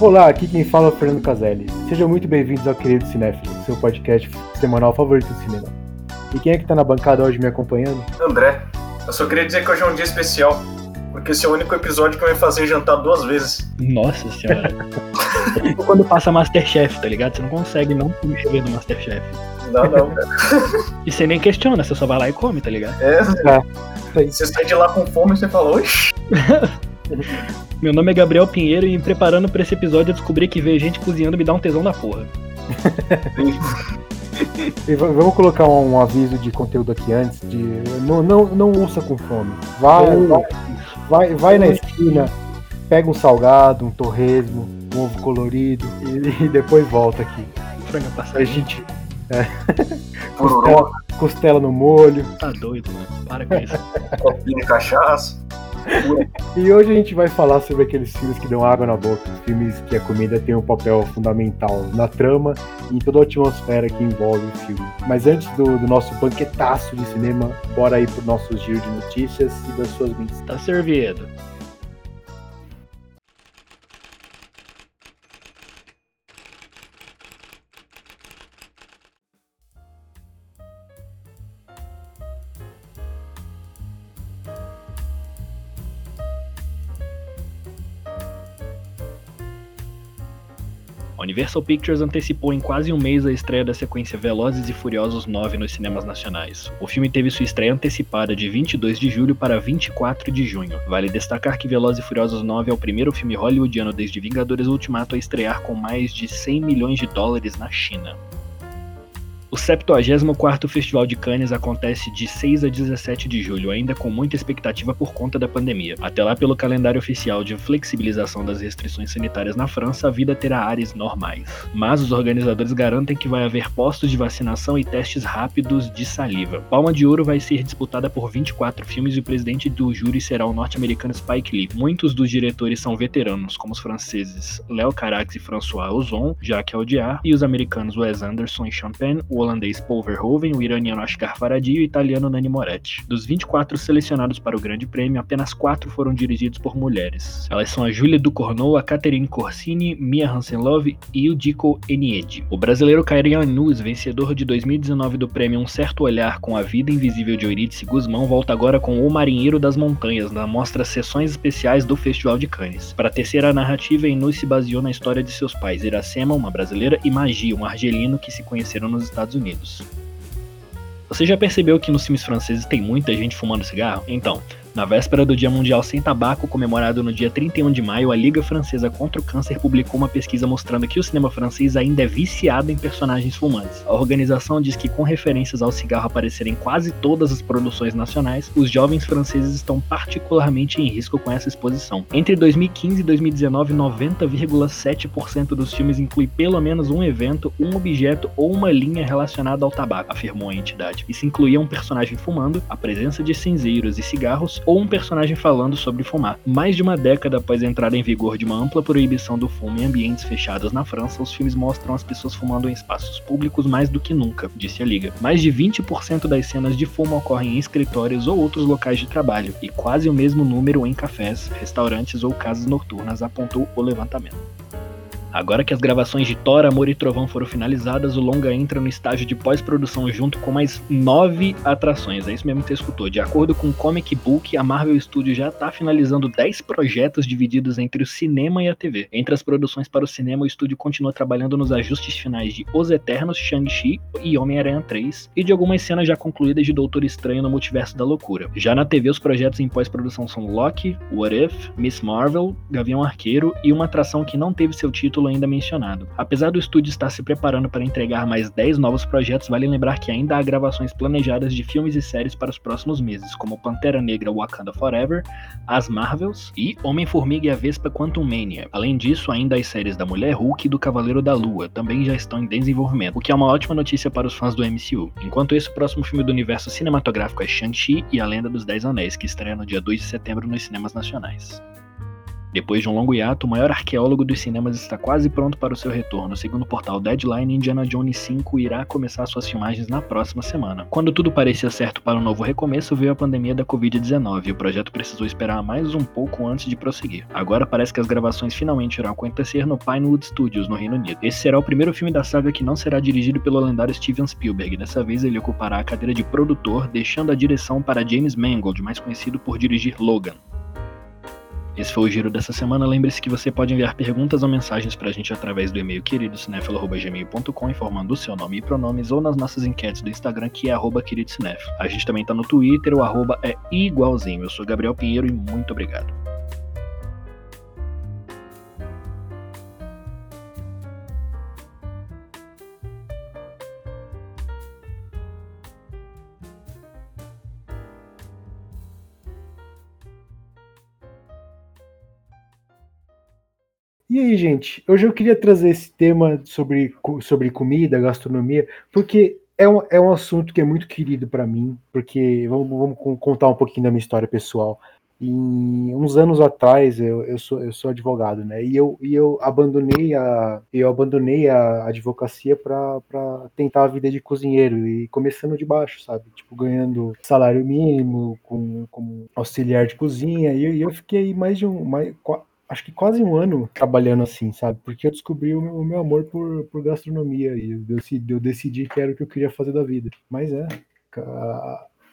Olá, aqui quem fala é o Fernando Caselli. Sejam muito bem-vindos ao Querido Cinéfilo, seu podcast semanal favorito do cinema. E quem é que tá na bancada hoje me acompanhando? André, eu só queria dizer que hoje é um dia especial, porque esse é o único episódio que vai fazer jantar duas vezes. Nossa senhora. é tipo quando passa Masterchef, tá ligado? Você não consegue não comer do Masterchef. Não, não, cara. E você nem questiona, você só vai lá e come, tá ligado? É, É, você sai de lá com fome e você fala, oxi. Meu nome é Gabriel Pinheiro e me preparando pra esse episódio eu descobri que ver gente cozinhando me dá um tesão da porra. e vamos colocar um, um aviso de conteúdo aqui antes, de não, não, não ouça com fome. Vai, vai, vai, vai na esquina, pega um salgado, um torresmo, um ovo colorido e, e depois volta aqui. Franga A passada. gente Pororó, costela, costela no molho. Tá doido, mano. Para com isso. copinho de cachaça. E hoje a gente vai falar sobre aqueles filmes que dão água na boca, filmes que a comida tem um papel fundamental na trama e em toda a atmosfera que envolve o filme. Mas antes do, do nosso banquetaço de cinema, bora aí pro nosso giro de notícias e das suas mensagens. Tá servido. Universal Pictures antecipou em quase um mês a estreia da sequência Velozes e Furiosos 9 nos cinemas nacionais. O filme teve sua estreia antecipada de 22 de julho para 24 de junho. Vale destacar que Velozes e Furiosos 9 é o primeiro filme hollywoodiano desde Vingadores Ultimato a estrear com mais de 100 milhões de dólares na China. O 74º Festival de Cannes acontece de 6 a 17 de julho, ainda com muita expectativa por conta da pandemia. Até lá, pelo calendário oficial de flexibilização das restrições sanitárias na França, a vida terá áreas normais. Mas os organizadores garantem que vai haver postos de vacinação e testes rápidos de saliva. Palma de Ouro vai ser disputada por 24 filmes e o presidente do júri será o norte-americano Spike Lee. Muitos dos diretores são veteranos, como os franceses Léo Carax e François Ozon, Jacques Audiard, e os americanos Wes Anderson e o holandês Paul Verhoeven, o iraniano Ashgar Farhadi e o italiano Nani Moretti. Dos 24 selecionados para o Grande Prêmio, apenas 4 foram dirigidos por mulheres. Elas são a Julia Ducournau, a Catherine Corsini, Mia Hansen-Love e o Dico Eniedi. O brasileiro Kairian Nus, vencedor de 2019 do prêmio Um Certo Olhar com a Vida Invisível de Eurídice Guzmão, volta agora com O Marinheiro das Montanhas, na mostra Sessões Especiais do Festival de Cannes. Para a narrativa, Inus se baseou na história de seus pais, Iracema, uma brasileira, e Magia, um argelino que se conheceram nos Estados Unidos. Você já percebeu que nos filmes franceses tem muita gente fumando cigarro? Então, na véspera do Dia Mundial Sem Tabaco, comemorado no dia 31 de maio, a Liga Francesa contra o Câncer publicou uma pesquisa mostrando que o cinema francês ainda é viciado em personagens fumantes. A organização diz que, com referências ao cigarro aparecerem em quase todas as produções nacionais, os jovens franceses estão particularmente em risco com essa exposição. Entre 2015 e 2019, 90,7% dos filmes inclui pelo menos um evento, um objeto ou uma linha relacionada ao tabaco, afirmou a entidade. Isso incluía um personagem fumando, a presença de cinzeiros e cigarros ou um personagem falando sobre fumar. Mais de uma década após a entrada em vigor de uma ampla proibição do fumo em ambientes fechados na França, os filmes mostram as pessoas fumando em espaços públicos mais do que nunca, disse a Liga. Mais de 20% das cenas de fumo ocorrem em escritórios ou outros locais de trabalho, e quase o mesmo número em cafés, restaurantes ou casas noturnas, apontou o levantamento. Agora que as gravações de Thor, Amor e Trovão foram finalizadas, o longa entra no estágio de pós-produção junto com mais nove atrações. É isso mesmo que você escutou. De acordo com o Comic Book, a Marvel Studios já está finalizando 10 projetos divididos entre o cinema e a TV. Entre as produções para o cinema, o estúdio continua trabalhando nos ajustes finais de Os Eternos, Shang-Chi e Homem-Aranha 3, e de algumas cenas já concluídas de Doutor Estranho no Multiverso da Loucura. Já na TV, os projetos em pós-produção são Loki, What If, Miss Marvel, Gavião Arqueiro e uma atração que não teve seu título ainda mencionado. Apesar do estúdio estar se preparando para entregar mais 10 novos projetos, vale lembrar que ainda há gravações planejadas de filmes e séries para os próximos meses, como Pantera Negra Wakanda Forever, As Marvels e Homem-Formiga e a Vespa Quantum Mania. Além disso, ainda as séries da Mulher Hulk e do Cavaleiro da Lua também já estão em desenvolvimento, o que é uma ótima notícia para os fãs do MCU. Enquanto isso, o próximo filme do universo cinematográfico é Shang-Chi e a Lenda dos Dez Anéis, que estreia no dia 2 de setembro nos cinemas nacionais. Depois de um longo hiato, o maior arqueólogo dos cinemas está quase pronto para o seu retorno. Segundo o portal Deadline, Indiana Jones 5 irá começar suas filmagens na próxima semana. Quando tudo parecia certo para um novo recomeço, veio a pandemia da Covid-19 e o projeto precisou esperar mais um pouco antes de prosseguir. Agora parece que as gravações finalmente irão acontecer no Pinewood Studios, no Reino Unido. Esse será o primeiro filme da saga que não será dirigido pelo lendário Steven Spielberg. Dessa vez ele ocupará a cadeira de produtor, deixando a direção para James Mangold, mais conhecido por dirigir Logan. Esse foi o giro dessa semana. Lembre-se que você pode enviar perguntas ou mensagens pra gente através do e-mail queridocinéfilo.gmail.com informando o seu nome e pronomes ou nas nossas enquetes do Instagram, que é arroba queridocinéfilo. A gente também tá no Twitter, o arroba é igualzinho. Eu sou Gabriel Pinheiro e muito obrigado. E aí, gente, hoje eu queria trazer esse tema sobre, sobre comida, gastronomia, porque é um, é um assunto que é muito querido para mim, porque vamos, vamos contar um pouquinho da minha história pessoal. E uns anos atrás eu, eu, sou, eu sou advogado, né? E eu, e eu abandonei a eu abandonei a advocacia para tentar a vida de cozinheiro e começando de baixo, sabe? Tipo ganhando salário mínimo, com, como auxiliar de cozinha. E eu, eu fiquei mais de um mais, acho que quase um ano trabalhando assim, sabe? Porque eu descobri o meu, o meu amor por, por gastronomia e eu decidi, eu decidi que era o que eu queria fazer da vida. Mas é,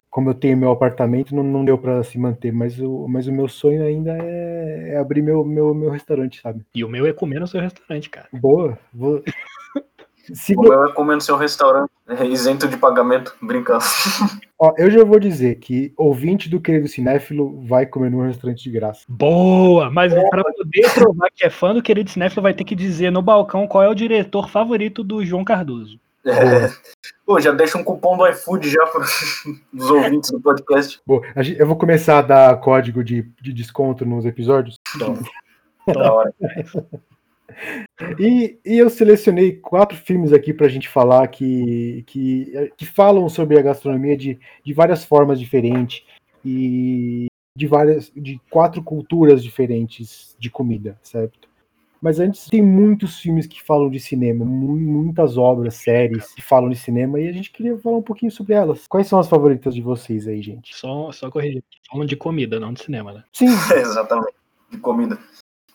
como eu tenho meu apartamento, não, não deu para se manter, mas o, mas o meu sonho ainda é, é, abrir meu, meu, meu restaurante, sabe? E o meu é comer no seu restaurante, cara. Boa, vou. Se o meu é comer no seu restaurante, é isento de pagamento, brincando. Ó, eu já vou dizer que ouvinte do querido cinéfilo vai comer no restaurante de graça. Boa! Mas é. para poder provar que é fã do querido cinéfilo, vai ter que dizer no balcão qual é o diretor favorito do João Cardoso. É. Pô, já deixa um cupom do iFood já para os ouvintes do podcast. Boa, eu vou começar a dar código de, de desconto nos episódios. Toma. Da hora. E, e, eu selecionei quatro filmes aqui para a gente falar que, que, que falam sobre a gastronomia de, de várias formas diferentes e de várias de quatro culturas diferentes de comida, certo? Mas antes tem muitos filmes que falam de cinema, muitas obras, séries que falam de cinema e a gente queria falar um pouquinho sobre elas. Quais são as favoritas de vocês aí, gente? Só, só corrigir, falam de comida, não de cinema, né? Sim. Exatamente, de comida.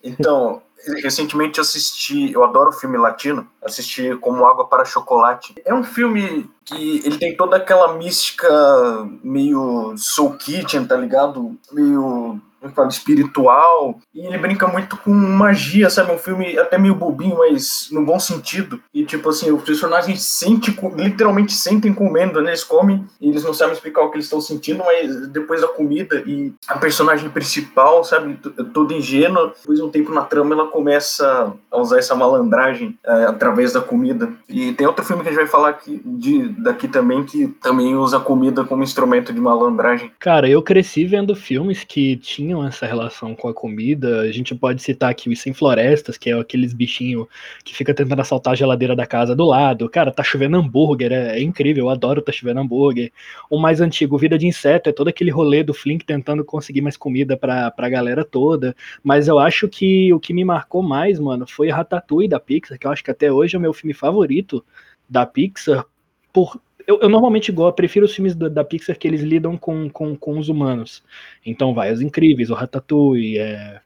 Então, recentemente assisti, eu adoro filme latino, assisti Como Água para Chocolate. É um filme que ele tem toda aquela mística meio soul kitchen, tá ligado? Meio falo, espiritual. E ele brinca muito com magia, sabe? Um filme até meio bobinho, mas no bom sentido. E tipo assim, os personagens sentem, literalmente sentem comendo, né? Eles comem e eles não sabem explicar o que eles estão sentindo, mas depois da comida e a personagem principal, sabe? Toda ingênua, depois de um tempo na trama ela começa a usar essa malandragem é, através da comida. E tem outro filme que a gente vai falar aqui, de, daqui também que também usa a comida como instrumento de malandragem. Cara, eu cresci vendo filmes que tinham essa relação com a comida. A gente pode citar aqui os Sem Florestas, que é aqueles bichinhos que fica tentando assaltar a geladeira da casa do lado. Cara, tá chovendo hambúrguer, é, é incrível, eu adoro tá chovendo hambúrguer. O mais antigo, Vida de Inseto, é todo aquele rolê do Flink tentando conseguir mais comida pra, pra galera toda. Mas eu acho que o que me marcou mais, mano, foi Ratatouille da Pixar, que eu acho que até hoje é o meu filme favorito da Pixar, por eu, eu, normalmente gosto, prefiro os filmes da, da, Pixar que eles lidam com, com, com os humanos. Então vai, Os Incríveis, o Ratatouille, é,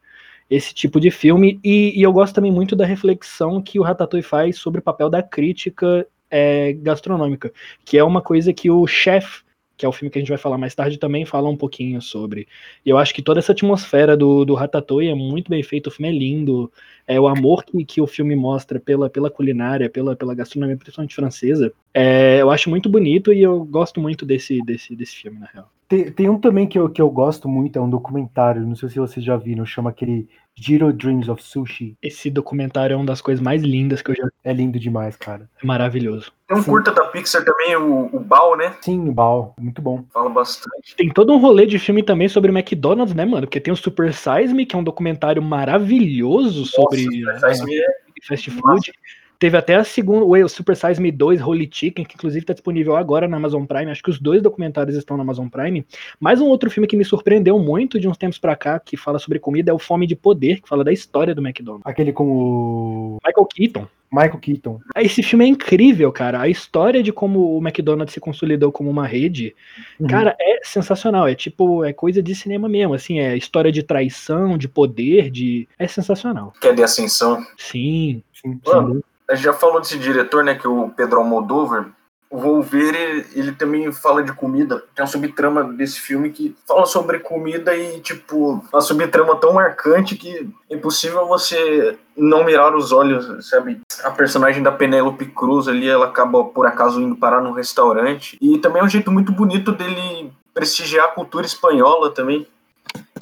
esse tipo de filme. E, e, eu gosto também muito da reflexão que o Ratatouille faz sobre o papel da crítica é, gastronômica, que é uma coisa que o Chef que é o filme que a gente vai falar mais tarde, também fala um pouquinho sobre. E eu acho que toda essa atmosfera do, do Ratatouille é muito bem feito, o filme é lindo, é o amor que, que o filme mostra pela, pela culinária, pela, pela gastronomia, principalmente francesa, é, eu acho muito bonito e eu gosto muito desse, desse, desse filme, na real. Tem, tem um também que eu, que eu gosto muito, é um documentário, não sei se vocês já viram, chama aquele Zero Dreams of Sushi. Esse documentário é uma das coisas mais lindas que eu já vi. É lindo demais, cara. É maravilhoso. Tem um Sim. curta da Pixar também, o, o Bao, né? Sim, o Bao. Muito bom. Fala bastante. Tem todo um rolê de filme também sobre McDonald's, né, mano? Porque tem o Super Size Me, que é um documentário maravilhoso sobre Nossa, uh, é... fast food. Teve até a segunda, o Super Size Me 2, Holy Chicken, que inclusive está disponível agora na Amazon Prime. Acho que os dois documentários estão na Amazon Prime. Mais um outro filme que me surpreendeu muito de uns tempos para cá, que fala sobre comida, é o Fome de Poder, que fala da história do McDonald's. Aquele com o. Michael Keaton. Michael Keaton. Esse filme é incrível, cara. A história de como o McDonald's se consolidou como uma rede, uhum. cara, é sensacional. É tipo, é coisa de cinema mesmo, assim, é história de traição, de poder, de. É sensacional. Que é de ascensão. Sim. Sim, Mano, a gente já falou desse diretor, né, que é o Pedro Almodóvar o Wolverine, ele também fala de comida. Tem uma subtrama desse filme que fala sobre comida e, tipo, uma subtrama tão marcante que é impossível você não mirar os olhos, sabe? A personagem da Penélope Cruz ali, ela acaba, por acaso, indo parar num restaurante. E também é um jeito muito bonito dele prestigiar a cultura espanhola também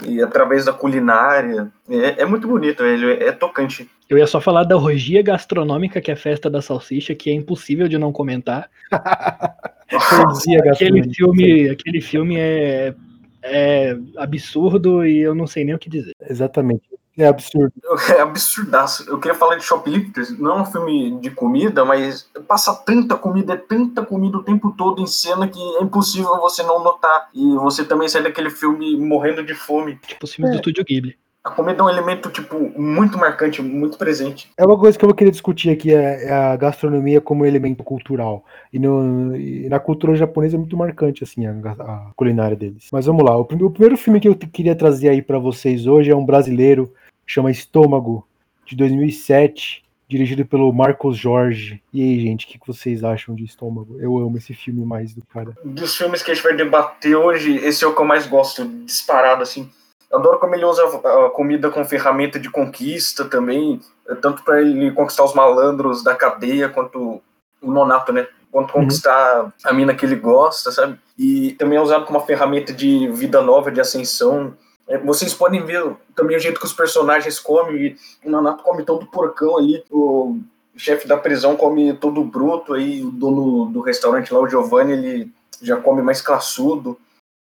e através da culinária. É, é muito bonito, ele é, é tocante. Eu ia só falar da orgia gastronômica, que é a festa da salsicha, que é impossível de não comentar. aquele filme, aquele filme é, é absurdo e eu não sei nem o que dizer. Exatamente. É absurdo. É absurdaço. Eu queria falar de Shoplifters. Não é um filme de comida, mas passa tanta comida, é tanta comida o tempo todo em cena que é impossível você não notar. E você também sai daquele filme morrendo de fome. Tipo os filmes é. do Estúdio Ghibli. A comida é um elemento, tipo, muito marcante, muito presente. É uma coisa que eu queria discutir aqui, é, é a gastronomia como elemento cultural. E, no, e na cultura japonesa é muito marcante, assim, a, a culinária deles. Mas vamos lá, o, o, primeiro filme que eu queria trazer aí para vocês hoje é um brasileiro chama Estômago, de 2007, dirigido pelo Marcos Jorge. E aí, gente, o que vocês acham de Estômago? Eu amo esse filme mais do cara. Dos filmes que a gente vai debater hoje, esse é o que eu mais gosto, disparado, assim. Adoro como ele usa a comida como ferramenta de conquista também, tanto para ele conquistar os malandros da cadeia, quanto o Nonato, né? Quanto uhum. conquistar a mina que ele gosta, sabe? E também é usado como uma ferramenta de vida nova, de ascensão. É, vocês podem ver também o jeito que os personagens comem. O Nanato come todo porcão ali, o chefe da prisão come todo bruto, aí o dono do restaurante lá, o Giovanni, ele já come mais classudo.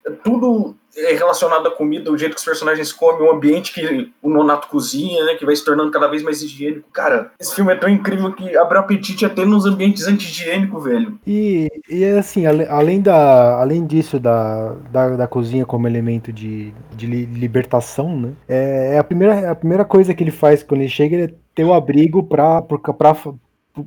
É tudo é relacionado à comida, o jeito que os personagens comem, o ambiente que o Nonato cozinha, né, que vai se tornando cada vez mais higiênico. Cara, esse filme é tão incrível que abre apetite até nos ambientes anti-higiênicos, velho. E, e assim, além, da, além disso, da, da, da cozinha como elemento de, de libertação, né, é, é, a, primeira, a primeira coisa que ele faz quando ele chega é ter o abrigo pra, pra, pra,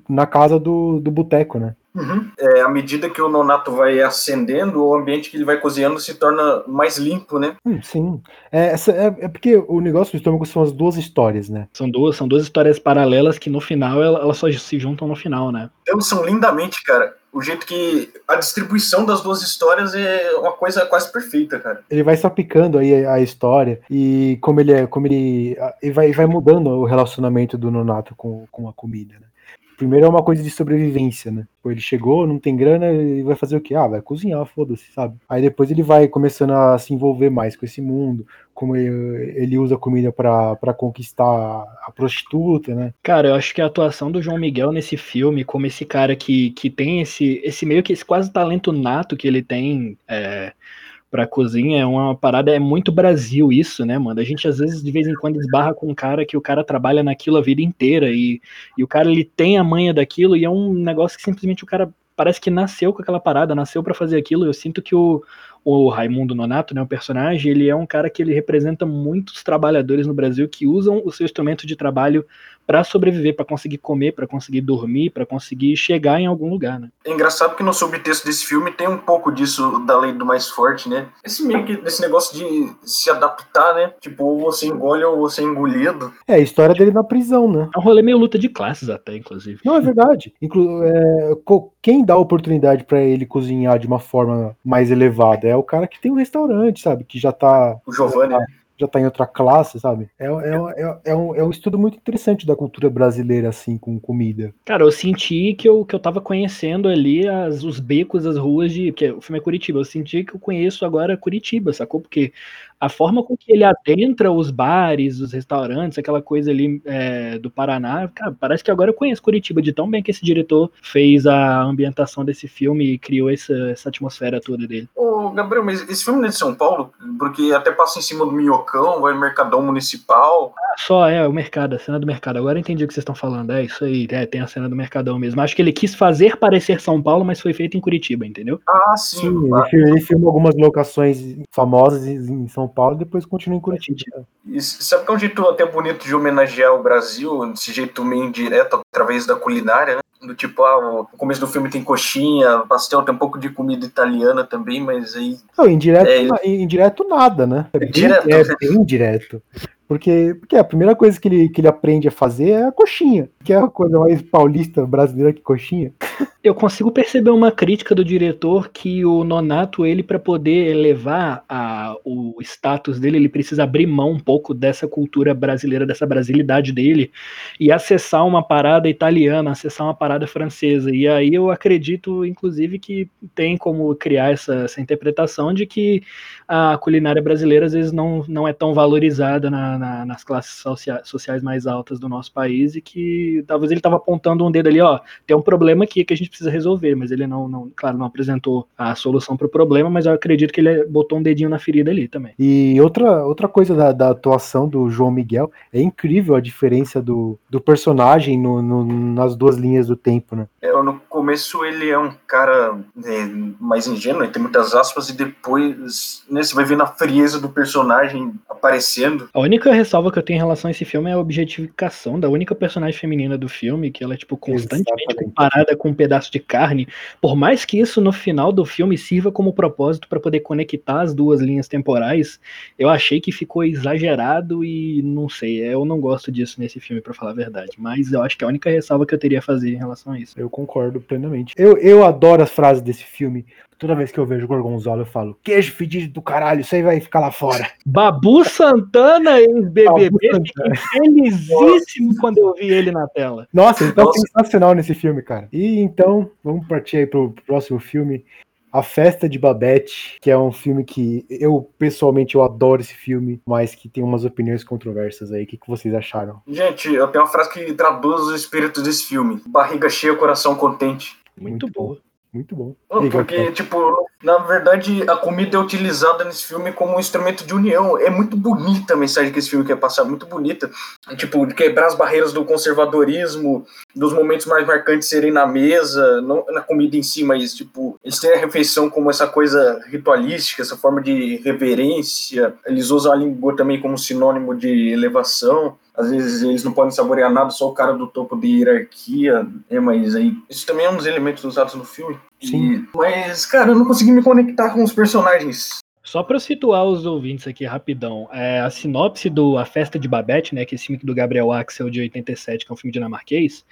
na casa do, do boteco, né? Uhum. É, à medida que o nonato vai acendendo, o ambiente que ele vai cozinhando se torna mais limpo, né? Hum, sim. É, essa, é, é, porque o negócio do estômago são as duas histórias, né? São duas, são duas histórias paralelas que no final elas só se juntam no final, né? Então são lindamente, cara. O jeito que a distribuição das duas histórias é uma coisa quase perfeita, cara. Ele vai sapicando aí a, história e como ele é, como ele, ele vai, vai mudando o relacionamento do Nonato com, com a comida, né? Primeiro é uma coisa de sobrevivência, né? Pô, ele chegou, não tem grana, e vai fazer o quê? Ah, vai cozinhar, foda-se, sabe? Aí depois ele vai começando a se envolver mais com esse mundo, como ele, usa comida para conquistar a prostituta, né? Cara, eu acho que a atuação do João Miguel nesse filme, como esse cara que, que tem esse, esse meio que esse quase talento nato que ele tem, é, pra cozinha é uma parada, é muito Brasil isso, né, mano? A gente às vezes de vez em quando esbarra com um cara que o cara trabalha naquilo a vida inteira e, e o cara ele tem a manha daquilo e é um negócio que simplesmente o cara parece que nasceu com aquela parada, nasceu para fazer aquilo. Eu sinto que o, o Raimundo Nonato, né, o personagem, ele é um cara que ele representa muitos trabalhadores no Brasil que usam o seu instrumento de trabalho para sobreviver, para conseguir comer, para conseguir dormir, para conseguir chegar em algum lugar, né? É engraçado que no subtexto desse filme tem um pouco disso da lei do mais forte, né? Esse meio que desse negócio de se adaptar, né? Tipo, ou você engole ou você é engolido. É, a história dele na prisão, né? É um rolê meio luta de classes até, inclusive. Não, é verdade. Inclu é, quem dá oportunidade para ele cozinhar de uma forma mais elevada é o cara que tem um restaurante, sabe? Que já tá. O Giovanni. Já tá, já tá em outra classe, sabe? É, é, é, é, um, é um estudo muito interessante da cultura brasileira, assim, com comida. Cara, eu senti que eu, que eu tava conhecendo ali as, os becos, as ruas de. Porque o filme é Curitiba. Eu senti que eu conheço agora Curitiba, sacou? Porque a forma com que ele adentra os bares, os restaurantes, aquela coisa ali é, do Paraná, cara, parece que agora eu conheço Curitiba de tão bem que esse diretor fez a ambientação desse filme e criou essa, essa atmosfera toda dele. Ô, Gabriel, mas esse filme não é de São Paulo? Porque até passa em cima do Minhocão, vai no Mercadão Municipal. só, é, o mercado, a cena do mercado. Agora eu entendi o que vocês estão falando. É isso aí, é, tem a cena do Mercadão mesmo. Acho que ele quis fazer parecer São Paulo, mas foi feito em Curitiba, entendeu? Ah, sim. Sim, ele, ele filmou algumas locações famosas em São Paulo e depois continua em Curitiba. E sabe que é um jeito até bonito de homenagear o Brasil, desse jeito meio indireto, através da culinária, né? Do tipo, ah, o começo do filme tem coxinha, pastel, tem um pouco de comida italiana também, mas aí. Não, indireto, É, na- indireto nada, né? É bem, Direto. é bem indireto. Porque, porque a primeira coisa que ele, que ele aprende a fazer é a coxinha, que é a coisa mais paulista brasileira que coxinha. Eu consigo perceber uma crítica do diretor que o Nonato, ele para poder elevar a, o status dele, ele precisa abrir mão um pouco dessa cultura brasileira, dessa brasilidade dele e acessar uma parada italiana, acessar uma parada francesa. E aí eu acredito, inclusive, que tem como criar essa, essa interpretação de que a culinária brasileira às vezes não, não é tão valorizada na- na- nas classes socia- sociais mais altas do nosso país e que talvez ele estava apontando um dedo ali, ó, tem um problema aqui que a gente precisa resolver, mas ele não, não claro, não apresentou a solução para o problema, mas eu acredito que ele botou um dedinho na ferida ali também. E outra, outra coisa da, da atuação do João Miguel é incrível a diferença do, do personagem no- no- nas duas linhas do tempo, né? É, no começo ele é um cara né, mais ingênuo, ele tem muitas aspas, e depois né, você vai vendo a frieza do personagem aparecendo. A única ressalva que eu tenho em relação a esse filme é a objetificação da única personagem feminina do filme, que ela é, tipo, constantemente Exatamente. comparada com um pedaço de carne. Por mais que isso, no final do filme, sirva como propósito para poder conectar as duas linhas temporais, eu achei que ficou exagerado e não sei, eu não gosto disso nesse filme, para falar a verdade. Mas eu acho que é a única ressalva que eu teria a fazer em relação a isso. Eu concordo plenamente. Eu, eu adoro as frases desse filme. Toda vez que eu vejo Gorgonzola, eu falo: queijo fedido do caralho, isso aí vai ficar lá fora. Babu Santana, ex-BBB, felizíssimo quando eu vi ele na tela. Nossa, ele tá Nossa. sensacional nesse filme, cara. E então, vamos partir aí pro próximo filme. A Festa de Babette, que é um filme que eu, pessoalmente, eu adoro esse filme, mas que tem umas opiniões controversas aí. O que, que vocês acharam? Gente, eu tenho uma frase que traduz o espírito desse filme: barriga cheia, coração contente. Muito, Muito boa. Muito bom. Porque, tipo, na verdade, a comida é utilizada nesse filme como um instrumento de união. É muito bonita a mensagem que esse filme quer passar, muito bonita. Tipo, de quebrar as barreiras do conservadorismo, dos momentos mais marcantes serem na mesa, não na comida em si, mas, tipo, eles têm a refeição como essa coisa ritualística, essa forma de reverência. Eles usam a língua também como sinônimo de elevação. Às vezes eles não podem saborear nada, só o cara do topo de hierarquia. É, mas aí. Isso também é um dos elementos usados no filme. E- Sim. mas, cara, eu não consegui me conectar com os personagens. Só para situar os ouvintes aqui rapidão, é, a sinopse do A Festa de Babette, né, que é esse filme do Gabriel Axel de 87, que é um filme dinamarquês,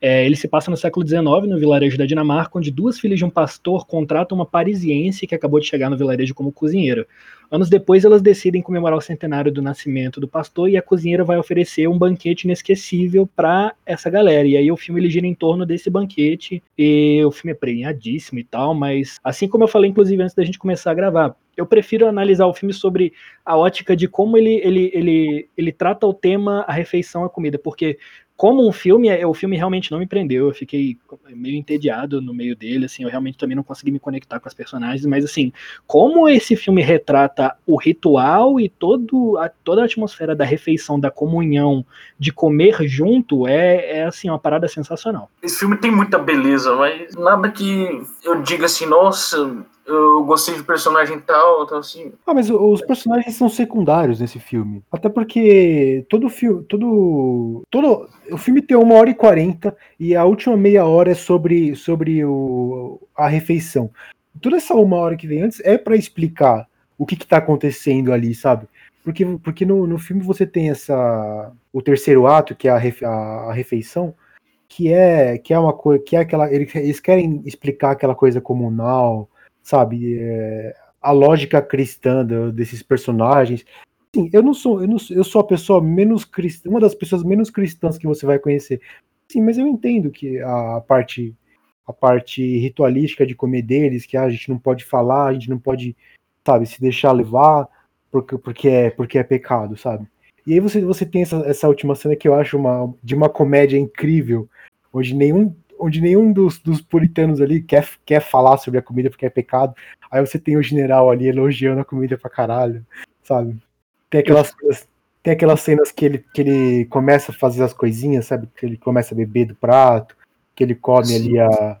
é, ele se passa no século XIX, no vilarejo da Dinamarca, onde duas filhas de um pastor contratam uma parisiense que acabou de chegar no vilarejo como cozinheira. Anos depois, elas decidem comemorar o centenário do nascimento do pastor e a cozinheira vai oferecer um banquete inesquecível para essa galera. E aí o filme ele gira em torno desse banquete e o filme é premiadíssimo e tal, mas assim como eu falei, inclusive, antes da gente começar a gravar, eu prefiro analisar o filme sobre a ótica de como ele, ele, ele, ele trata o tema, a refeição, a comida, porque como um filme, é- o filme realmente não me prendeu, eu fiquei meio entediado no meio dele, assim, eu realmente também não consegui me conectar com as personagens, mas assim, como esse filme retrata o ritual e todo a, toda a atmosfera da refeição, da comunhão, de comer junto, é, é assim, uma parada sensacional. Esse filme tem muita beleza, mas nada que eu diga assim, nossa, eu gostei de personagem tal, tal assim. Ah, mas os personagens são secundários nesse filme. Até porque todo filme. Todo, todo, o filme tem uma hora e quarenta e a última meia hora é sobre, sobre o, a refeição. Toda essa uma hora que vem antes é para explicar o que, que tá acontecendo ali, sabe? Porque, porque no, no filme você tem essa. O terceiro ato, que é a, refe- a, a refeição, que é, que é uma coisa. que é aquela. Eles querem explicar aquela coisa comunal, sabe? É, a lógica cristã do- desses personagens. Sim, eu não sou, eu não eu sou a pessoa menos cristã, uma das pessoas menos cristãs que você vai conhecer. Sim, mas eu entendo que a parte a parte ritualística de comer deles, que ah, a gente não pode falar, a gente não pode, sabe, se deixar levar porque, porque é porque é pecado, sabe? E aí você, você tem essa, essa última cena que eu acho uma, de uma comédia incrível, onde nenhum, onde nenhum dos, dos puritanos ali quer, quer falar sobre a comida porque é pecado. Aí você tem o general ali elogiando a comida pra caralho, sabe? Tem aquelas coisas, Tem aquelas cenas que ele, que ele começa a fazer as coisinhas, sabe? Que ele começa a beber do prato, que ele come Sim. ali a,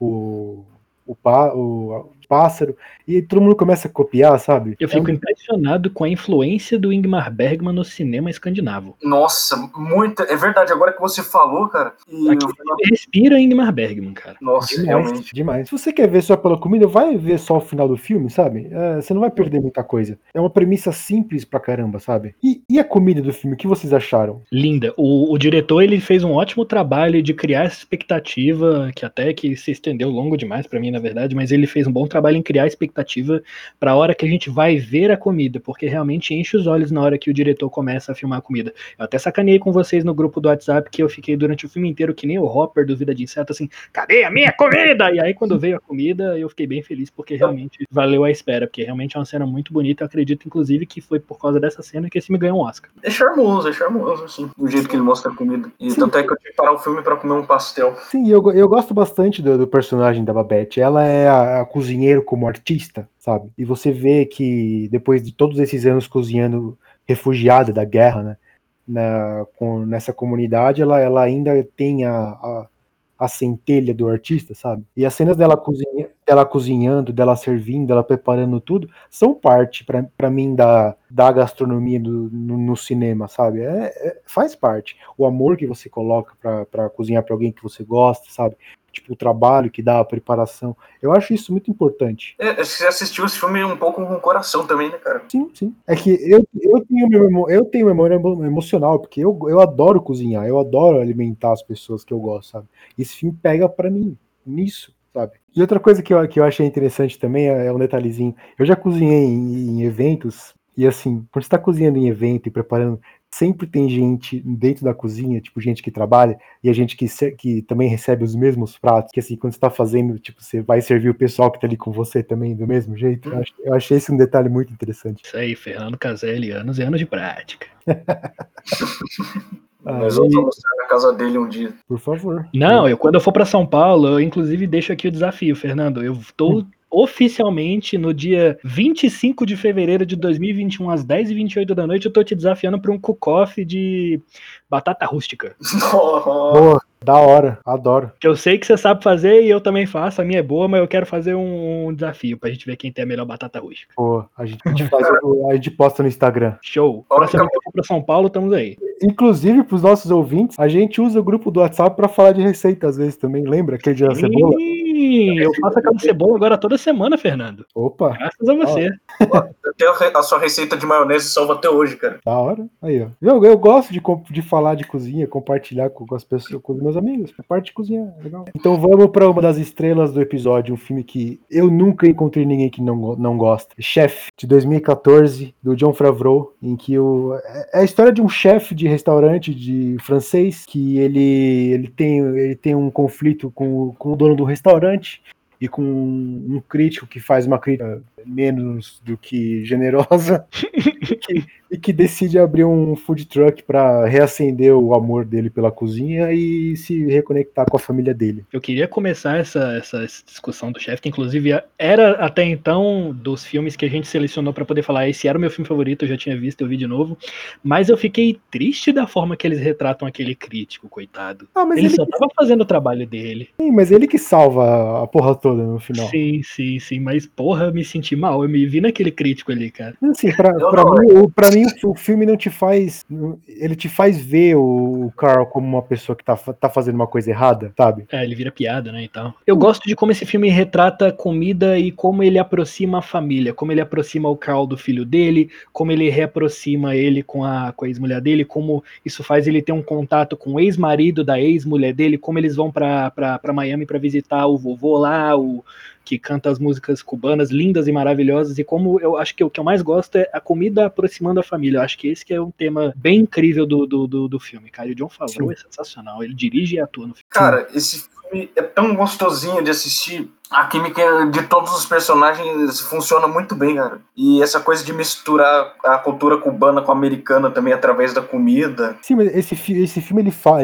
o, o, o, pássaro, e todo mundo começa a copiar, sabe? Eu fico é um... impressionado com a influência do Ingmar Bergman no cinema escandinavo. Nossa, muita. É verdade, agora que você falou, cara. E Aqui eu... respira Ingmar Bergman, cara. Nossa, demais, realmente. Demais. Se você quer ver só pela comida, vai ver só o final do filme, sabe? É, você não vai perder muita coisa. É uma premissa simples pra caramba, sabe? E, e a comida do filme, o que vocês acharam? Linda. O, o diretor ele fez um ótimo trabalho de criar essa expectativa, que até que se estendeu longo demais para mim, na verdade, mas ele fez um bom trabalho trabalho em criar expectativa para a hora que a gente vai ver a comida, porque realmente enche os olhos na hora que o diretor começa a filmar a comida. Eu até sacaneei com vocês no grupo do WhatsApp que eu fiquei durante o filme inteiro que nem o Hopper do Vida de Inseto, assim, cadê a minha comida? E aí quando veio a comida, eu fiquei bem feliz porque realmente valeu a espera, porque realmente é uma cena muito bonita. Eu acredito, inclusive, que foi por causa dessa cena que esse me ganhou um Oscar. É charmoso, é charmoso, assim, o jeito que ele mostra a comida. E Sim. tanto é que eu tive que parar o filme para comer um pastel. Sim, eu, eu gosto bastante do, do personagem da Babette. Ela é a, a cozinheira como artista, sabe? E você vê que depois de todos esses anos cozinhando refugiada da guerra, né? Na, com, nessa comunidade, ela, ela ainda tem a, a, a, centelha do artista, sabe? E as cenas dela, cozinha, dela cozinhando, dela servindo, dela preparando tudo, são parte, para mim, da, da gastronomia do, no, no cinema, sabe? É, é, faz parte. O amor que você coloca para cozinhar para alguém que você gosta, sabe? Tipo, o trabalho que dá, a preparação. Eu acho isso muito importante. É, você assistiu esse filme um pouco com o coração também, né, cara? Sim, sim. É que eu, eu, tenho, eu tenho memória emocional, porque eu, eu adoro cozinhar, eu adoro alimentar as pessoas que eu gosto, sabe? Esse filme pega para mim nisso. Sabe? E outra coisa que eu, que eu achei interessante também é, é um detalhezinho. Eu já cozinhei em, em eventos, e assim, quando você está cozinhando em evento e preparando sempre tem gente dentro da cozinha, tipo, gente que trabalha, e a gente que, que também recebe os mesmos pratos, que assim, quando você tá fazendo, tipo, você vai servir o pessoal que tá ali com você também, do mesmo jeito. Eu, eu achei esse um detalhe muito interessante. Isso aí, Fernando Caselli, anos e anos de prática. Mas eu vou mostrar na casa dele um dia. Por favor. Não, eu quando eu for para São Paulo, eu inclusive deixo aqui o desafio, Fernando. Eu tô hum oficialmente no dia 25 de fevereiro de 2021, às 10h28 da noite, eu tô te desafiando para um cook-off de batata rústica. Boa, da hora, adoro. Que eu sei que você sabe fazer e eu também faço, a minha é boa, mas eu quero fazer um, desafio pra gente ver quem tem a melhor batata rústica. Pô, a gente, a gente, faz, a gente posta no Instagram. Show. Próxima vez que eu for pra São Paulo, estamos aí. Inclusive, pros nossos ouvintes, a gente usa o grupo do WhatsApp para falar de receita às vezes também, lembra aquele dia da cebola? Eu faço aquela cebola agora toda semana, Fernando. Opa! Graças a você. Eu tenho a sua receita de maionese salva até hoje, cara. Da hora. Aí, ó. Eu, eu gosto de, de falar de cozinha, compartilhar com, com as pessoas, com os meus amigos. A parte de cozinha, legal. Então vamos para uma das estrelas do episódio, um filme que eu nunca encontrei ninguém que não, não gosta. Chef, de 2014, do John Favreau, em que o, é, é a história de um chefe de restaurante de francês que ele, ele, tem, ele tem um conflito com, com o dono do restaurante e com um crítico que faz uma crítica menos do que generosa e, que, e, que, decide abrir um food truck para reacender o amor dele pela cozinha e se reconectar com a família dele. Eu queria começar essa, essa discussão do chefe, que inclusive era até então dos filmes que a gente selecionou para poder falar. Esse era o meu filme favorito, eu já tinha visto, eu vi de novo, mas eu fiquei triste da forma que eles retratam aquele crítico, coitado. Ah, ele, ele, só que... tava fazendo o trabalho dele. Sim, mas ele que salva a porra toda no final. Sim, sim, sim, mas porra, me senti mal. Eu me vi naquele crítico ali, cara. Assim, pra, pra, mim, pra mim, o filme não te faz. Ele te faz ver o Carl como uma pessoa que tá, tá fazendo uma coisa errada, sabe? É, ele vira piada, né? E tal. Eu gosto de como esse filme retrata comida e como ele aproxima a família, como ele aproxima o Carl do filho dele, como ele reaproxima ele com a, com a ex-mulher dele, como isso faz ele ter um contato com o ex-marido da ex-mulher dele, como eles vão pra, pra, pra Miami para visitar o vovô lá, o que canta as músicas cubanas lindas e maravilhosas, e como eu acho que o que eu mais gosto é a comida aproximando a família. Eu acho que esse que é um tema bem incrível do, do, do, do filme, cara. E o John Favreau Sim. é sensacional. Ele dirige e atua no filme. Cara, esse filme é tão gostosinho de assistir. A química de todos os personagens funciona muito bem, cara. E essa coisa de misturar a cultura cubana com a americana também através da comida. Sim, mas esse, esse filme ele fala,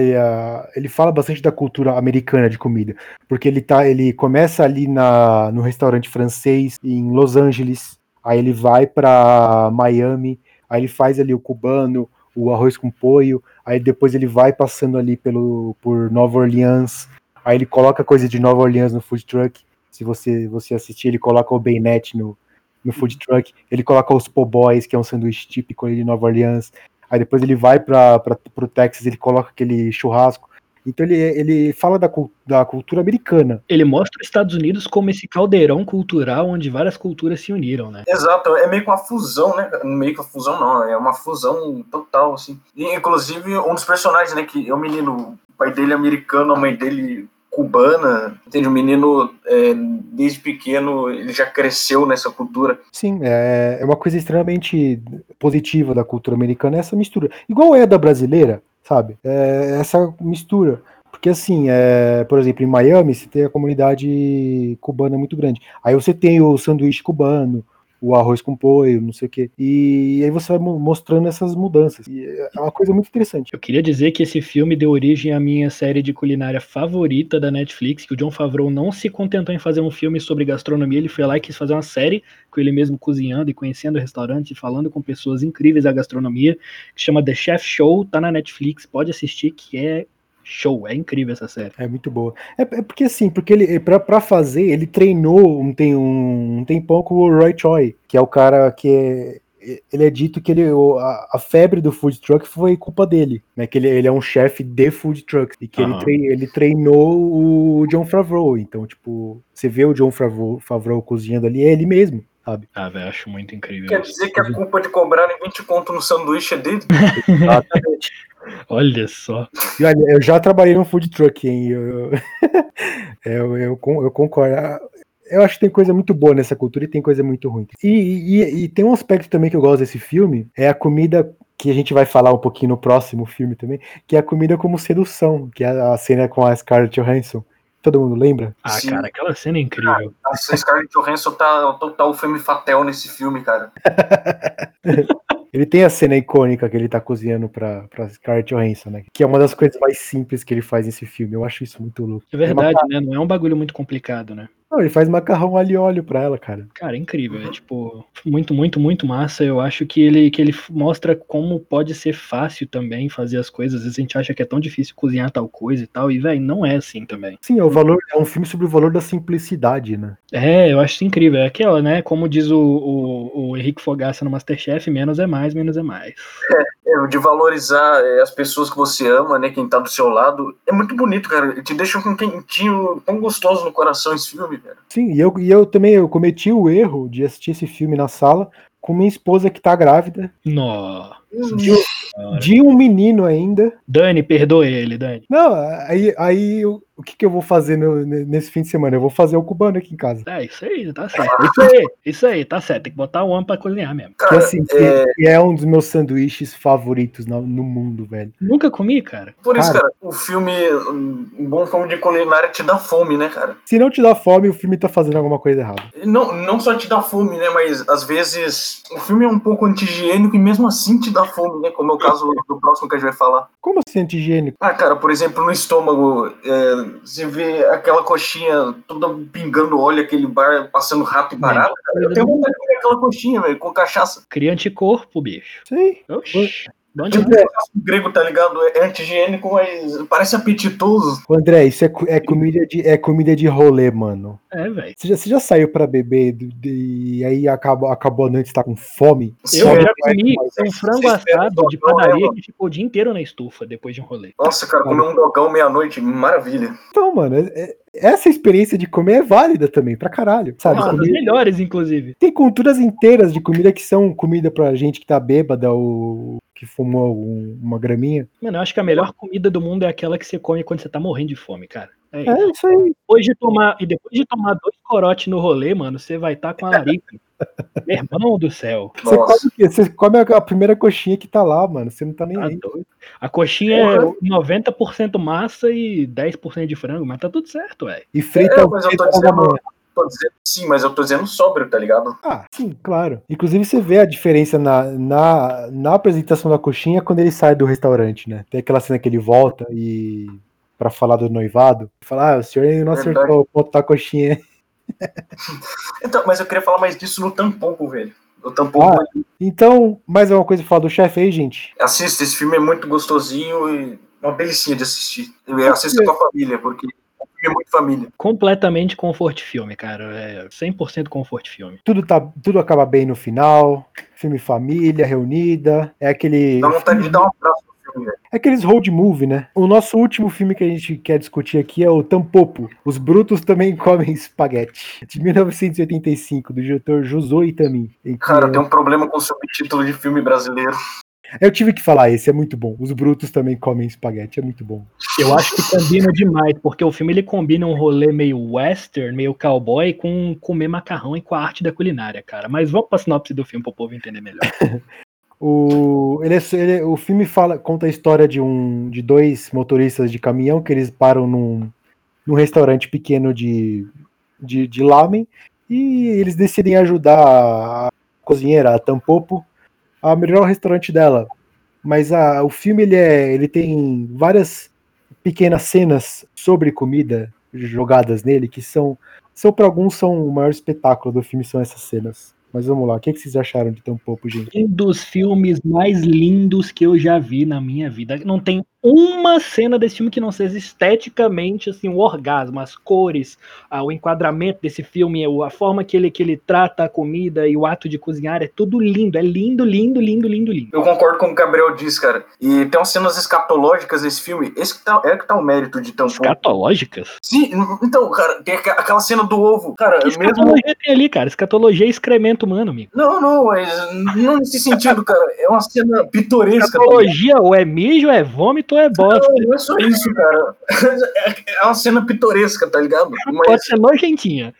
ele fala bastante da cultura americana de comida. Porque ele tá. Ele começa ali na, no restaurante francês em Los Angeles. Aí ele vai para Miami. Aí ele faz ali o cubano, o arroz com poio, aí depois ele vai passando ali pelo, por Nova Orleans, aí ele coloca coisa de Nova Orleans no food truck, se você, você assistir, ele coloca o Baynet no, no food truck, ele coloca os po' boys, que é um sanduíche típico ali de Nova Orleans, aí depois ele vai para o Texas, ele coloca aquele churrasco, então ele, ele fala da, da cultura americana. Ele mostra os Estados Unidos como esse caldeirão cultural onde várias culturas se uniram, né? Exato, é meio que uma fusão, né? Meio que uma fusão não, é uma fusão total, assim. E, inclusive, um dos personagens, né, que é o menino, o pai dele é americano, a mãe dele cubana, entende? O menino, é, desde pequeno, ele já cresceu nessa cultura. Sim, é, é uma coisa extremamente positiva da cultura americana, essa mistura. Igual é da brasileira, sabe? É essa mistura. Porque assim, é, por exemplo, em Miami você tem a comunidade cubana muito grande. Aí você tem o sanduíche cubano, o arroz com poio, não sei o quê. E aí você vai mostrando essas mudanças. E é uma coisa muito interessante. Eu queria dizer que esse filme deu origem à minha série de culinária favorita da Netflix, que o John Favreau não se contentou em fazer um filme sobre gastronomia, ele foi lá e quis fazer uma série com ele mesmo cozinhando e conhecendo o restaurante e falando com pessoas incríveis da gastronomia, que chama The Chef Show, tá na Netflix, pode assistir, que é show, é incrível essa série. É muito boa. É, é porque assim, porque ele pra, pra fazer, ele treinou um, tem, um, um tempão com o Roy Choi, que é o cara que é. Ele é dito que ele, a, a febre do food truck foi culpa dele, né? Que ele, ele é um chefe de food truck e que uhum. ele, trein, ele treinou o John Favreau. Então, tipo, você vê o John Favreau, Favreau cozinhando ali, é ele mesmo sabe? Ah, velho, acho muito incrível. Quer dizer que a culpa de cobrarem 20 conto no sanduíche é dele? Exatamente. Olha só. E olha, eu já trabalhei no food truck, hein? Eu, eu, eu, eu, concordo. Eu acho que tem coisa muito boa nessa cultura e tem coisa muito ruim. E, e, e, tem um aspecto também que eu gosto desse filme, é a comida que a gente vai falar um pouquinho no próximo filme também, que é a comida como sedução, que é a cena com a Scarlett Johansson. Todo mundo lembra? Ah, Sim. cara, aquela cena é incrível. Ah, a Scarlett Johansson tá total tá filme fatel nesse filme, cara. Ele tem a cena icônica que ele tá cozinhando pra, pra Scarlett Johansson, né? Que é uma das coisas mais simples que ele faz nesse filme. Eu acho isso muito louco. É verdade, é uma... né? Não é um bagulho muito complicado, né? Não, ele faz macarrão alho e óleo pra ela, cara. Cara, é incrível. É tipo, muito, muito, muito massa. Eu acho que ele, que ele mostra como pode ser fácil também fazer as coisas. Às vezes a gente acha que é tão difícil cozinhar tal coisa e tal. E, velho, não é assim também. Sim, é o valor, é um filme sobre o valor da simplicidade, né? É, eu acho isso incrível. É aquela, né? Como diz o, o, o Henrique Fogaça no Masterchef, menos é mais, menos é mais. É, é de valorizar é, as pessoas que você ama, né? Quem tá do seu lado. É muito bonito, cara. Te deixa com um quentinho tão gostoso no coração esse filme cara. Sim, e eu, e eu também eu cometi o erro de assistir esse filme na sala com minha esposa que tá grávida. Nossa. De, de, um menino ainda. Dani, perdoe ele, Dani. Não, aí, aí o, o que, que eu vou fazer no, nesse fim de semana? Eu vou fazer o cubano aqui em casa. É, isso aí, tá certo. Isso aí, isso aí, tá certo. Tem que botar um homem pra cozinhar mesmo. que, assim, é... Que é um dos meus sanduíches favoritos no, no, mundo, velho. Nunca comi, cara. Por isso, cara, cara o filme, um bom filme de culinária te dá fome, né, cara? Se não te dá fome, o filme tá fazendo alguma coisa errada. Não, não só te dá fome, né, mas às vezes o filme é um pouco anti-higiênico e mesmo assim te dá fome, né? Como é o caso do próximo que a gente vai falar. Como assim anti-higiênico? Ah, cara, por exemplo, no estômago, é, você vê aquela coxinha toda pingando óleo, aquele bar passando rato e barato. Eu tenho vontade de comer aquela coxinha, velho, com cachaça. Cria anticorpo, bicho. Sim. Oxi. Tipo, é, o grego, tá ligado? É anti-higiênico, mas parece apetitoso. André, isso é, é, comida, de, é comida de rolê, mano. É, velho. Você já, você já saiu pra beber e aí acabou, acabou a noite tá com fome? Eu já comi um frango assado de padaria que ficou o dia inteiro na estufa depois de um rolê. Nossa, cara, comer um dogão meia-noite, maravilha. Então, mano, é, é essa experiência de comer é válida também, pra caralho. Sabe? Das melhores, inclusive. Tem culturas inteiras de comida que são comida pra gente que tá bêbada ou que fumou uma graminha. Mano, eu acho que a melhor comida do mundo é aquela que você come quando você tá morrendo de fome, cara. É, é isso aí. Depois de tomar, e depois de tomar dois corotes no rolê, mano, você vai estar tá com a larica. Meu irmão do céu. Você come, o quê? você come a primeira coxinha que tá lá, mano. Você não tá nem tá aí. Doido. A coxinha é 90% massa e 10% de frango, mas tá tudo certo, velho. E frita é, mas eu tô dizendo, tô dizendo sim, mas eu tô dizendo sóbrio, tá ligado? Ah, sim, claro. Inclusive você vê a diferença na, na, na apresentação da coxinha quando ele sai do restaurante, né? Tem aquela cena que ele volta e para falar do noivado, falar, ah, o senhor não acertou o ponto da coxinha. então, mas eu queria falar mais disso no tampouco, velho. Eu tampouco. Ah, então, mais alguma coisa pra falar do chefe aí, gente? Assista, esse filme é muito gostosinho e uma delicinha de assistir. Eu assisto com a família, porque é muito família. Completamente comfort filme, cara. É 100% comfort filme. Tudo, tá, tudo acaba bem no final. Filme família, reunida. É aquele. Dá vontade de dar um abraço no filme, velho. É aqueles road movie, né? O nosso último filme que a gente quer discutir aqui é o Tampopo. Os Brutos Também Comem Espaguete. De 1985, do diretor Josô Itami. em que- Cara, tem um problema com o subtítulo de filme brasileiro. Eu tive que falar, esse é muito bom. Os Brutos Também Comem Espaguete. É muito bom. Eu acho que combina demais, porque o filme ele combina um rolê meio western, meio cowboy, com comer macarrão e com a arte da culinária, cara. Mas vamos pra sinopse do filme pro povo entender melhor. O, ele, é- ele- o filme fala, conta a história de, um, de dois motoristas de caminhão que eles param num, num restaurante pequeno de, de, de lamen e eles decidem ajudar a cozinheira, a Tampopo, a melhorar o restaurante dela. Mas a, o filme ele, é, ele tem várias pequenas cenas sobre comida jogadas nele que são, são para alguns são o maior espetáculo do filme são essas cenas. Mas vamos lá, o que, que vocês acharam de Tampopo, gente? Um dos filmes mais lindos que eu já vi na minha vida. Não tem uma cena desse filme que não seja esteticamente assim, um orgasmo, as cores, ah, o enquadramento desse filme, o- a forma que ele, que ele trata a comida e o ato de cozinhar, é tudo lindo, é lindo, lindo, lindo, lindo, lindo. Eu concordo com o que o Gabriel disse, cara. E tem umas cenas escatológicas nesse filme. Esse que tá, é que tá o mérito de Tampon. Escatológicas? Sim, então, cara, tem aquela cena do ovo. Cara, Que mesmo. escatologia tem ali, cara? Escatologia é excremento humano, amigo. Não, não, mas não nesse sentido, cara. É uma cena pitoresca. Escatologia ou é mijo, é vômito ou é bosta. Não, não é só isso, cara. É uma cena pitoresca, tá ligado? Mas Pode ser nojentinha.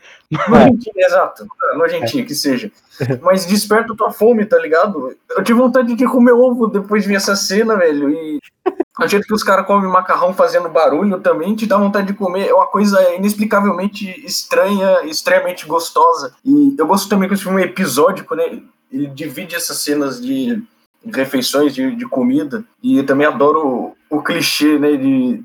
Nojentinha, exato. Nojentinha, que seja. Mas desperta tua fome, tá ligado? Eu tive vontade de comer ovo depois de ver essa cena, velho. E o jeito que os caras comem macarrão fazendo barulho também te dá vontade de comer. É uma coisa inexplicavelmente estranha, extremamente gostosa. E eu gosto também que esse filme é episódico, né? Ele divide essas cenas de refeições, de, de comida. E também adoro o, o clichê, né? De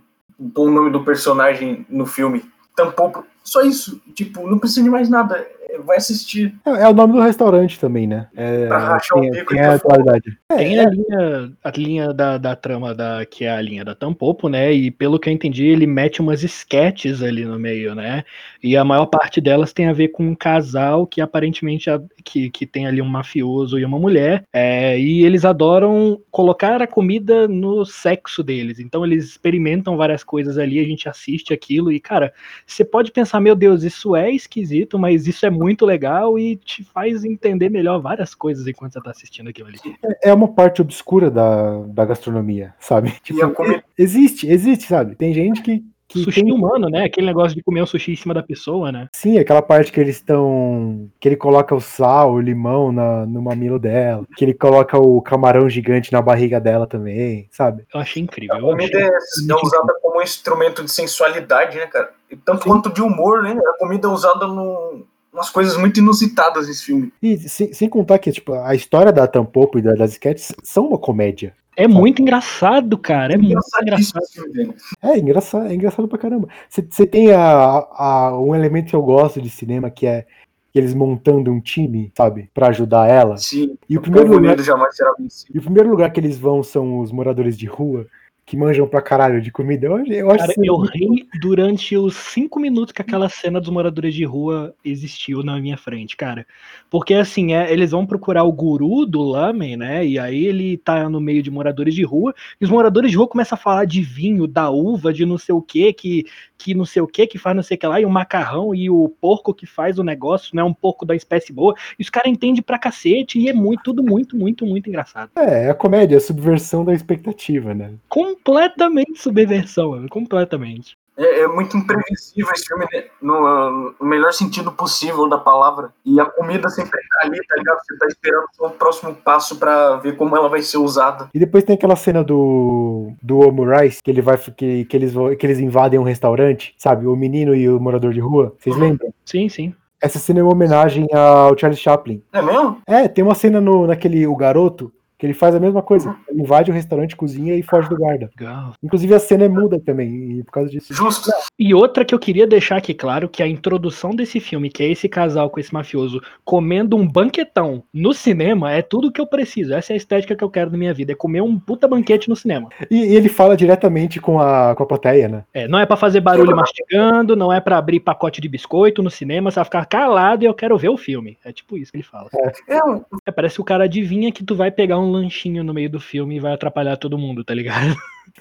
pôr o nome do personagem no filme. Tampouco. Só isso. Tipo, não precisa de mais nada. É, Vai assistir. É, é o nome do restaurante também, né? É, Pra rachar o tem, bico tem e a fora. atualidade. É, Tem a linha, a linha da, da trama da, que é a linha da Tampopo, né? E pelo que eu entendi, ele mete umas sketches ali no meio, né? E a maior parte delas tem a ver com um casal que aparentemente a- que, que tem ali um mafioso e uma mulher. é, e eles adoram colocar a comida no sexo deles. Então eles experimentam várias coisas ali, a gente assiste aquilo e, cara, você pode pensar, meu Deus, isso é esquisito, mas isso é muito legal e te faz entender melhor várias coisas enquanto você tá assistindo aquilo ali. é uma parte obscura da, da gastronomia, sabe? Tipo, E comida- existe, existe, sabe? Tem gente que, que sushi tem, humano, né? Aquele negócio de comer o sushi em cima da pessoa, né? sim, aquela parte que eles estão, que ele coloca o sal, o limão na, no mamilo dela, que ele coloca o camarão gigante na barriga dela também, sabe? Eu achei incrível. A achei... comida é, é usada como um instrumento de sensualidade, né, cara? E tanto Sim. quanto de humor, né? A comida é usada no umas coisas muito inusitadas nesse filme. E sem, sem contar que, tipo, a história da Tampopo e da- das sketches são uma comédia. É muito engraçado, cara. É muito Engraçadíssimo engraçado. É engraçado, é engraçado pra caramba. Você tem a, a- um elemento que eu gosto de cinema que é eles montando um time, sabe, Pra ajudar ela. Sim. E o primeiro lugar, jamais será vencido. e o primeiro lugar que eles vão são os moradores de rua que manjam pra caralho de comida. Eu, acho- eu acho Cara, eu ri durante os cinco minutos que aquela cena dos moradores de rua existiu na minha frente, cara. Porque assim, é, eles vão procurar o guru do lamen, né? E aí ele tá no meio de moradores de rua, e os moradores de rua começam a falar de vinho, da uva, de não sei o que, que, que não sei o que, que faz não sei o que lá, e o macarrão e o porco que faz o negócio, né? Um porco da espécie boa. E os caras entendem pra cacete, e é muito, tudo muito, muito, muito engraçado. É, é a comédia, a subversão da expectativa, né? Completamente subversão, mano, completamente. É, é muito imprevisível esse filme, né? no, no melhor sentido possível da palavra. E a comida sempre tá ali, tá ligado? Você tá esperando só o próximo passo pra ver como ela vai ser usada. E depois tem aquela cena do do Omurice, que ele vai que, que eles que eles invadem um restaurante, sabe? O menino e o morador de rua. Vocês Uhum. lembram? Sim, sim. Essa cena é uma homenagem ao Charles Chaplin. É mesmo? É, tem uma cena no, naquele O Garoto, Que ele faz a mesma coisa. Ele invade o restaurante, cozinha e foge do guarda. Legal. Inclusive a cena é muda também, e por causa disso. Justo. E outra que eu queria deixar aqui claro, que a introdução desse filme, que é esse casal com esse mafioso comendo um banquetão no cinema, é tudo que eu preciso. Essa é a estética que eu quero na minha vida, é comer um puta banquete no cinema. E, e ele fala diretamente com a, com a plateia, né? É, não é pra fazer barulho mastigando, não é pra abrir pacote de biscoito no cinema, você vai ficar calado e eu quero ver o filme. É tipo isso que ele fala. É, É, parece que o cara adivinha que tu vai pegar um lanchinho no meio do filme e vai atrapalhar todo mundo, tá ligado?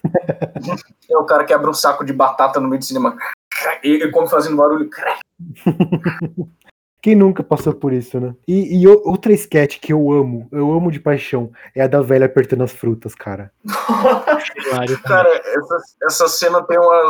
é o cara que abre um saco de batata no meio do cinema. E ele come fazendo barulho. Quem nunca passou por isso, né? E, e outra sketch que eu amo, eu amo de paixão, é a da velha apertando as frutas, cara. Cara, essa, essa cena tem uma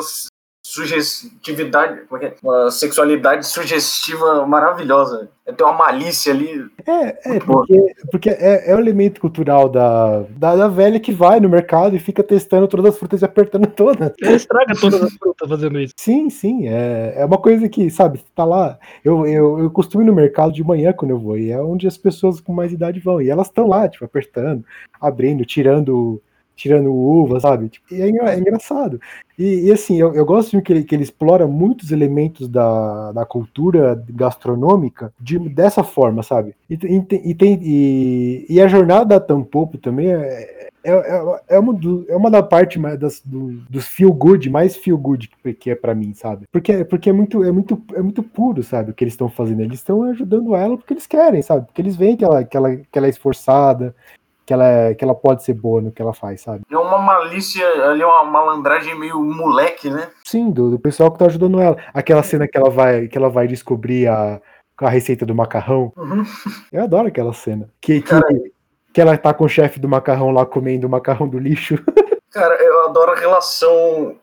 sugestividade, como é que é? uma sexualidade sugestiva maravilhosa. Tem uma malícia ali. É, é porque, porque é, é o elemento cultural da, da, da velha que vai no mercado e fica testando todas as frutas e apertando todas. Ele estraga todas as frutas fazendo isso. Sim, sim, é, é uma coisa que, sabe, tá lá. Eu, eu, eu costumo ir no mercado de manhã quando eu vou, e é onde as pessoas com mais idade vão. E elas estão lá, tipo, apertando, abrindo, tirando tirando uva, sabe? Tipo, é, é engraçado. E, e, assim, eu, eu gosto de que ele, que ele explora muitos elementos da, da cultura gastronômica de, dessa forma, sabe? E, e, e, tem- e, e a jornada da Tampopo também é, é, é, é uma, do, é uma da parte mais das, do, dos feel good, mais feel good que, que é pra mim, sabe? Porque, porque é, muito, é, muito, é muito puro, sabe? O que eles estão fazendo. Eles estão ajudando ela porque eles querem, sabe? Porque eles veem que ela, que ela, que ela é esforçada, que ela, é- que ela pode ser boa no que ela faz, sabe? É uma malícia, ali uma malandragem meio moleque, né? Sim, do, do pessoal que tá ajudando ela. Aquela cena que ela vai, que ela vai descobrir a, a receita do macarrão. Uhum. Eu adoro aquela cena. Que, que, Cara. que ela tá com o chefe do macarrão lá comendo o macarrão do lixo. Cara, eu adoro a relação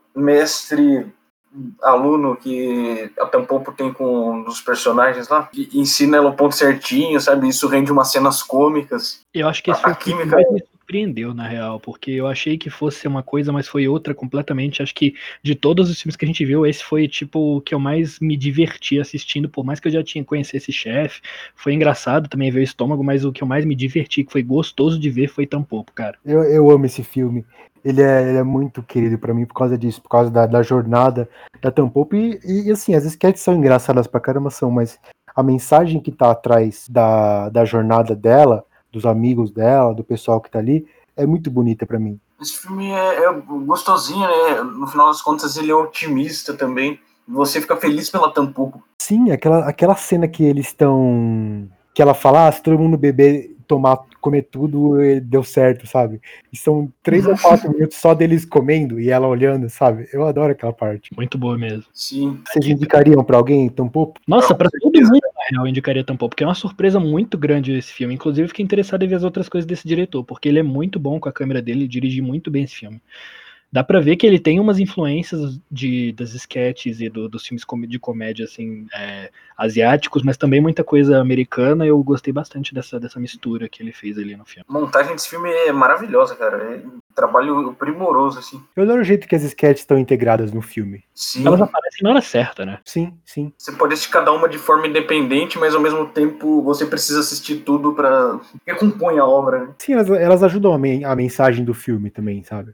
mestre-aluno que a Tampopo tem com um dos personagens lá. E ensina ela o ponto certinho, sabe? Isso rende umas cenas cômicas. Eu acho que esse A foi que química- me surpreendeu, na real, porque eu achei que fosse uma coisa, mas foi outra completamente. Acho que de todos os filmes que a gente viu, esse foi tipo o que eu mais me diverti assistindo, por mais que eu já tinha conhecido esse chefe. Foi engraçado também ver o estômago, mas o que eu mais me diverti, que foi gostoso de ver, foi Tampopo, cara. Eu, eu amo esse filme. Ele é, ele é muito querido pra mim por causa disso, por causa da, da jornada da Tampopo. E, e, assim, as sketches são engraçadas pra caramba, são, mas a mensagem que tá atrás da, da jornada dela, dos amigos dela, do pessoal que tá ali, é muito bonita pra mim. Esse filme é, é gostosinho, né? No final das contas, ele é otimista também. Você fica feliz pela Tampopo. Sim, aquela, aquela cena que eles estão. Que ela fala, ah, se todo mundo beber, tomar, comer tudo, deu certo, sabe? E são três ou quatro minutos só deles comendo e ela olhando, sabe? Eu adoro aquela parte. Muito boa mesmo. Sim. Vocês indicariam pra alguém, Tampopo? Nossa, com todo mundo, na real, eu indicaria Tampopo, porque é uma surpresa muito grande esse filme. Inclusive, eu fiquei interessado em ver as outras coisas desse diretor, porque ele é muito bom com a câmera dele, ele dirige muito bem esse filme. Dá pra ver que ele tem umas influências de, das sketches e do- dos filmes de comédia, assim, é, asiáticos, mas também muita coisa americana. Eu gostei bastante dessa, dessa mistura que ele fez ali no filme. A montagem desse filme é maravilhosa, cara. É um trabalho primoroso, assim. Eu adoro o jeito que as sketches estão integradas no filme. Sim. Elas aparecem na hora certa, né? Sim, sim. Você pode assistir cada uma de forma independente, mas ao mesmo tempo você precisa assistir tudo pra. que compõe a obra, né? Sim, elas, elas ajudam a, men- a mensagem do filme também, sabe?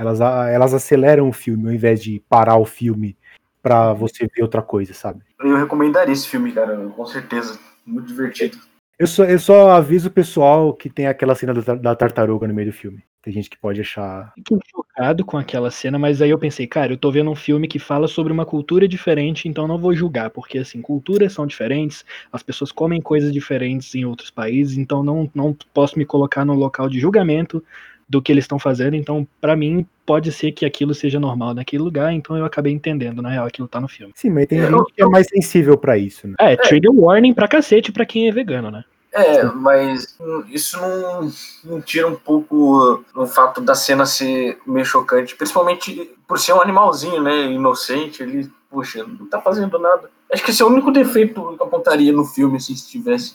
Elas, elas aceleram o filme ao invés de parar o filme pra você ver outra coisa, sabe? Eu recomendaria esse filme, cara, com certeza. Muito divertido. Eu só, eu só aviso o pessoal que tem aquela cena da, da tartaruga no meio do filme. Tem gente que pode achar. Fiquei chocado com aquela cena, mas aí eu pensei, cara, eu tô vendo um filme que fala sobre uma cultura diferente, então eu não vou julgar, porque assim, culturas são diferentes, as pessoas comem coisas diferentes em outros países, então não, não posso me colocar no local de julgamento do que eles estão fazendo, então pra mim pode ser que aquilo seja normal naquele lugar, então eu acabei entendendo, na real, aquilo tá no filme. Sim, mas tem Eu- gente que é mais sensível pra isso, né? É, trigger warning pra cacete pra quem é vegano, né? É, mas isso não, não tira um pouco o fato da cena ser meio chocante, principalmente por ser um animalzinho, né? Inocente, ele, poxa, não tá fazendo nada. Acho que esse é o único defeito que eu apontaria no filme, assim, se tivesse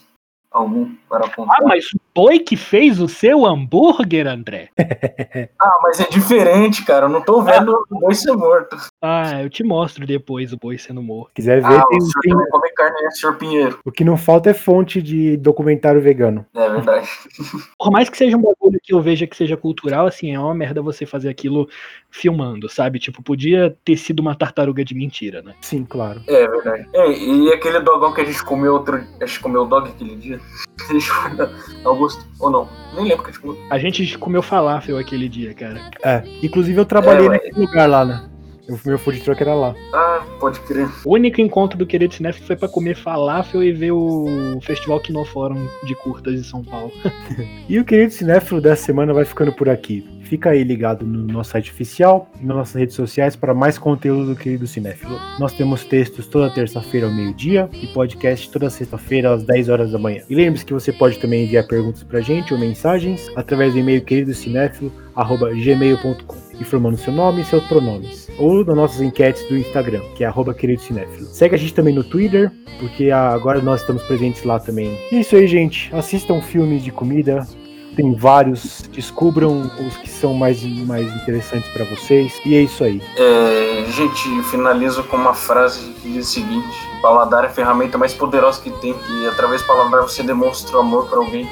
algum para apontar. Ah, mas boi que fez o seu hambúrguer, André? ah, mas é diferente, cara. Eu não tô vendo o boi ser morto. Ah, eu te mostro depois o boi sendo morto. Quiser ver, Ah, tem, o senhor tem- também come carne, né, senhor Pinheiro? o que não falta é fonte de documentário vegano. É verdade. Por mais que seja um bagulho que eu veja que seja cultural, assim, é uma merda você fazer aquilo filmando, sabe? Tipo, podia ter sido uma tartaruga de mentira, né? Sim, claro. É verdade. É, e aquele dogão que a gente comeu outro. A gente comeu dog aquele dia? A gente foi na Augusto? Ou não? Nem lembro que a gente comeu. A gente comeu falafel aquele dia, cara. É. Inclusive eu trabalhei É, naquele lugar lá, né? O meu food truck era lá. Ah, pode crer. O único encontro do Querido Cinef foi pra comer falafel e ver o Festival Quinofórum de curtas de São Paulo. E o querido cinéfilo dessa semana vai ficando por aqui. Fica aí ligado no nosso site oficial e nas nossas redes sociais para mais conteúdo do querido cinéfilo. Nós temos textos toda terça-feira ao meio-dia e podcast toda sexta-feira às 10 horas da manhã. E lembre-se que você pode também enviar perguntas pra gente ou mensagens através do e-mail queridocinéfilo@gmail.com, informando seu nome e seus pronomes, ou nas nossas enquetes do Instagram, que é arroba querido cinéfilo. Segue a gente também no Twitter, porque agora nós estamos presentes lá também. E é isso aí, gente. Assistam filmes de comida, tem vários, descubram os que são mais, mais interessantes pra vocês. E é isso aí. É, gente, finalizo com uma frase que diz o seguinte: paladar é a ferramenta mais poderosa que tem, e através do paladar você demonstra o amor pra alguém.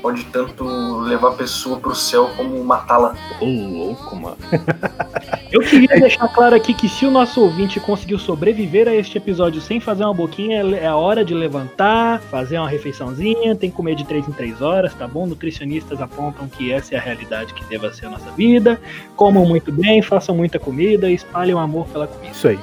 Pode tanto levar a pessoa pro céu como matá-la. Ô, louco, mano. Eu queria deixar claro aqui que se o nosso ouvinte conseguiu sobreviver a este episódio sem fazer uma boquinha, é a hora de levantar, fazer uma refeiçãozinha, tem que comer de 3 em 3 horas, tá bom? Nutricionistas apontam que essa é a realidade que deva ser a nossa vida. Comam muito bem, façam muita comida, espalhem o amor pela comida. Isso aí.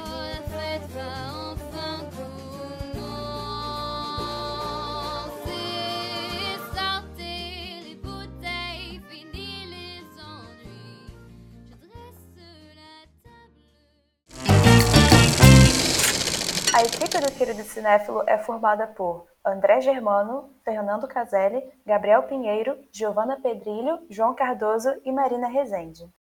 A equipe do Querido Cinéfilo é formada por André Germano, Fernando Caselli, Gabriel Pinheiro, Giovana Pedrilho, João Cardoso e Marina Rezende.